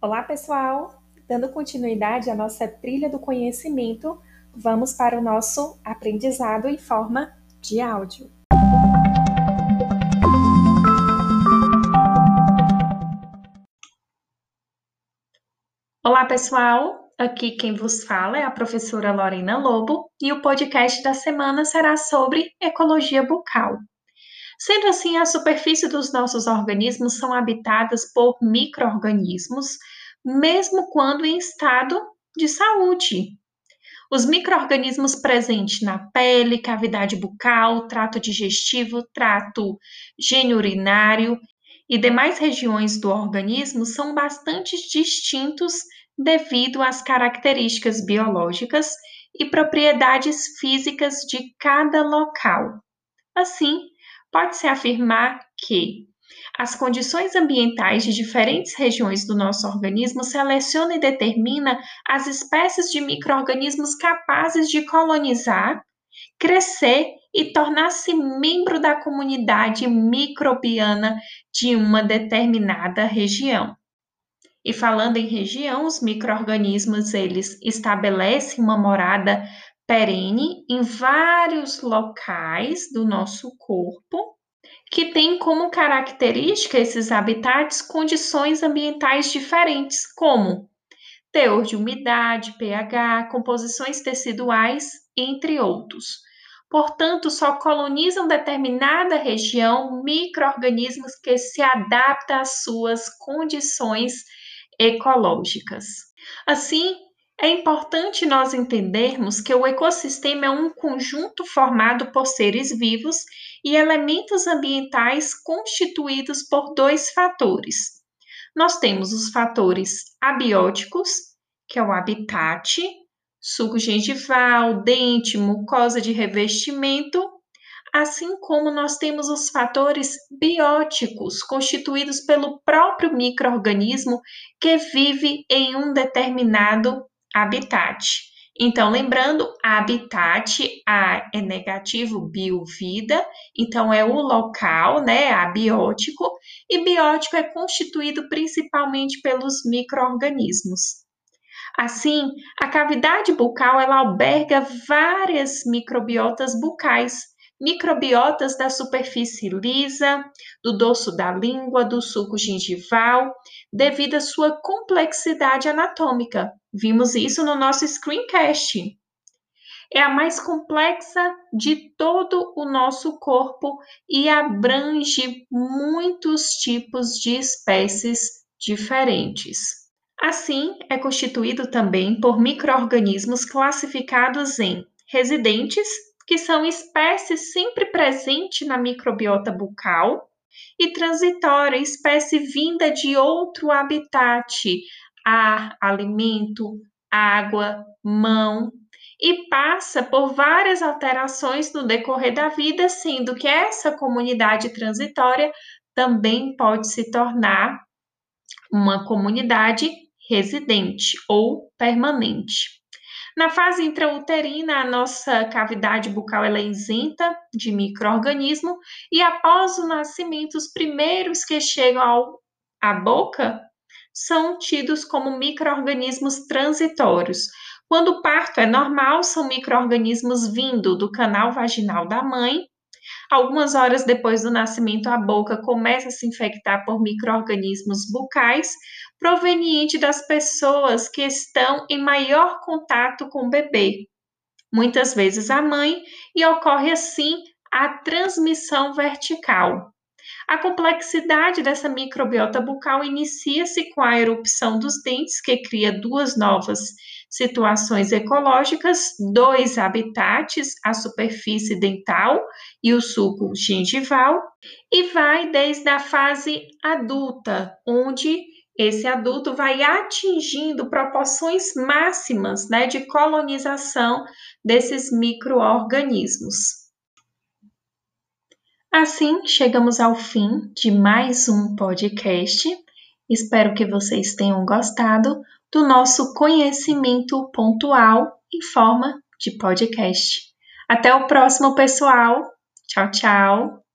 Olá, pessoal! Dando continuidade à nossa trilha do conhecimento, vamos para o nosso aprendizado em forma de áudio. Olá, pessoal! Aqui quem vos fala é a professora Lorena Lobo e o podcast da semana será sobre ecologia bucal. Sendo assim, a superfície dos nossos organismos são habitadas por microorganismos, mesmo quando em estado de saúde. Os microorganismos presentes na pele, cavidade bucal, trato digestivo, trato genurinário e demais regiões do organismo são bastante distintos devido às características biológicas e propriedades físicas de cada local. Assim, pode-se afirmar que as condições ambientais de diferentes regiões do nosso organismo selecionam e determinam as espécies de microorganismos capazes de colonizar, crescer e tornar-se membro da comunidade microbiana de uma determinada região. E falando em região, os microorganismos eles estabelecem uma morada perene em vários locais do nosso corpo, que tem como característica esses habitats condições ambientais diferentes, como teor de umidade, pH, composições teciduais, entre outros. Portanto, só colonizam determinada região microorganismos que se adaptam às suas condições ecológicas. Assim, é importante nós entendermos que o ecossistema é um conjunto formado por seres vivos e elementos ambientais constituídos por dois fatores. Nós temos os fatores abióticos, que é o habitat, suco gengival, dente, mucosa de revestimento, assim como nós temos os fatores bióticos, constituídos pelo próprio microorganismo que vive em um determinado habitat. Então, lembrando, habitat A é negativo, bio, vida, então é o local, né, abiótico, e biótico é constituído principalmente pelos microorganismos. Assim, a cavidade bucal ela alberga várias microbiotas bucais, microbiotas da superfície lisa, do dorso da língua, do suco gengival, devido à sua complexidade anatômica. Vimos isso no nosso screencast. É a mais complexa de todo o nosso corpo e abrange muitos tipos de espécies diferentes. Assim, é constituído também por microorganismos classificados em residentes, que são espécies sempre presentes na microbiota bucal, e transitória, espécie vinda de outro habitat, ar, alimento, água, mão, e passa por várias alterações no decorrer da vida, sendo que essa comunidade transitória também pode se tornar uma comunidade residente ou permanente. Na fase intrauterina, a nossa cavidade bucal é isenta de microorganismo e após o nascimento, os primeiros que chegam ao, à boca são tidos como microorganismos transitórios. Quando o parto é normal, são microorganismos vindo do canal vaginal da mãe. Algumas horas depois do nascimento, a boca começa a se infectar por microorganismos bucais, proveniente das pessoas que estão em maior contato com o bebê, muitas vezes a mãe, e ocorre assim a transmissão vertical. A complexidade dessa microbiota bucal inicia-se com a erupção dos dentes, que cria duas novas situações ecológicas, dois habitats, a superfície dental e o suco gengival, e vai desde a fase adulta, onde esse adulto vai atingindo proporções máximas né, de colonização desses micro-organismos. Assim, chegamos ao fim de mais um podcast. Espero que vocês tenham gostado do nosso conhecimento pontual em forma de podcast. Até o próximo, pessoal. Tchau, tchau.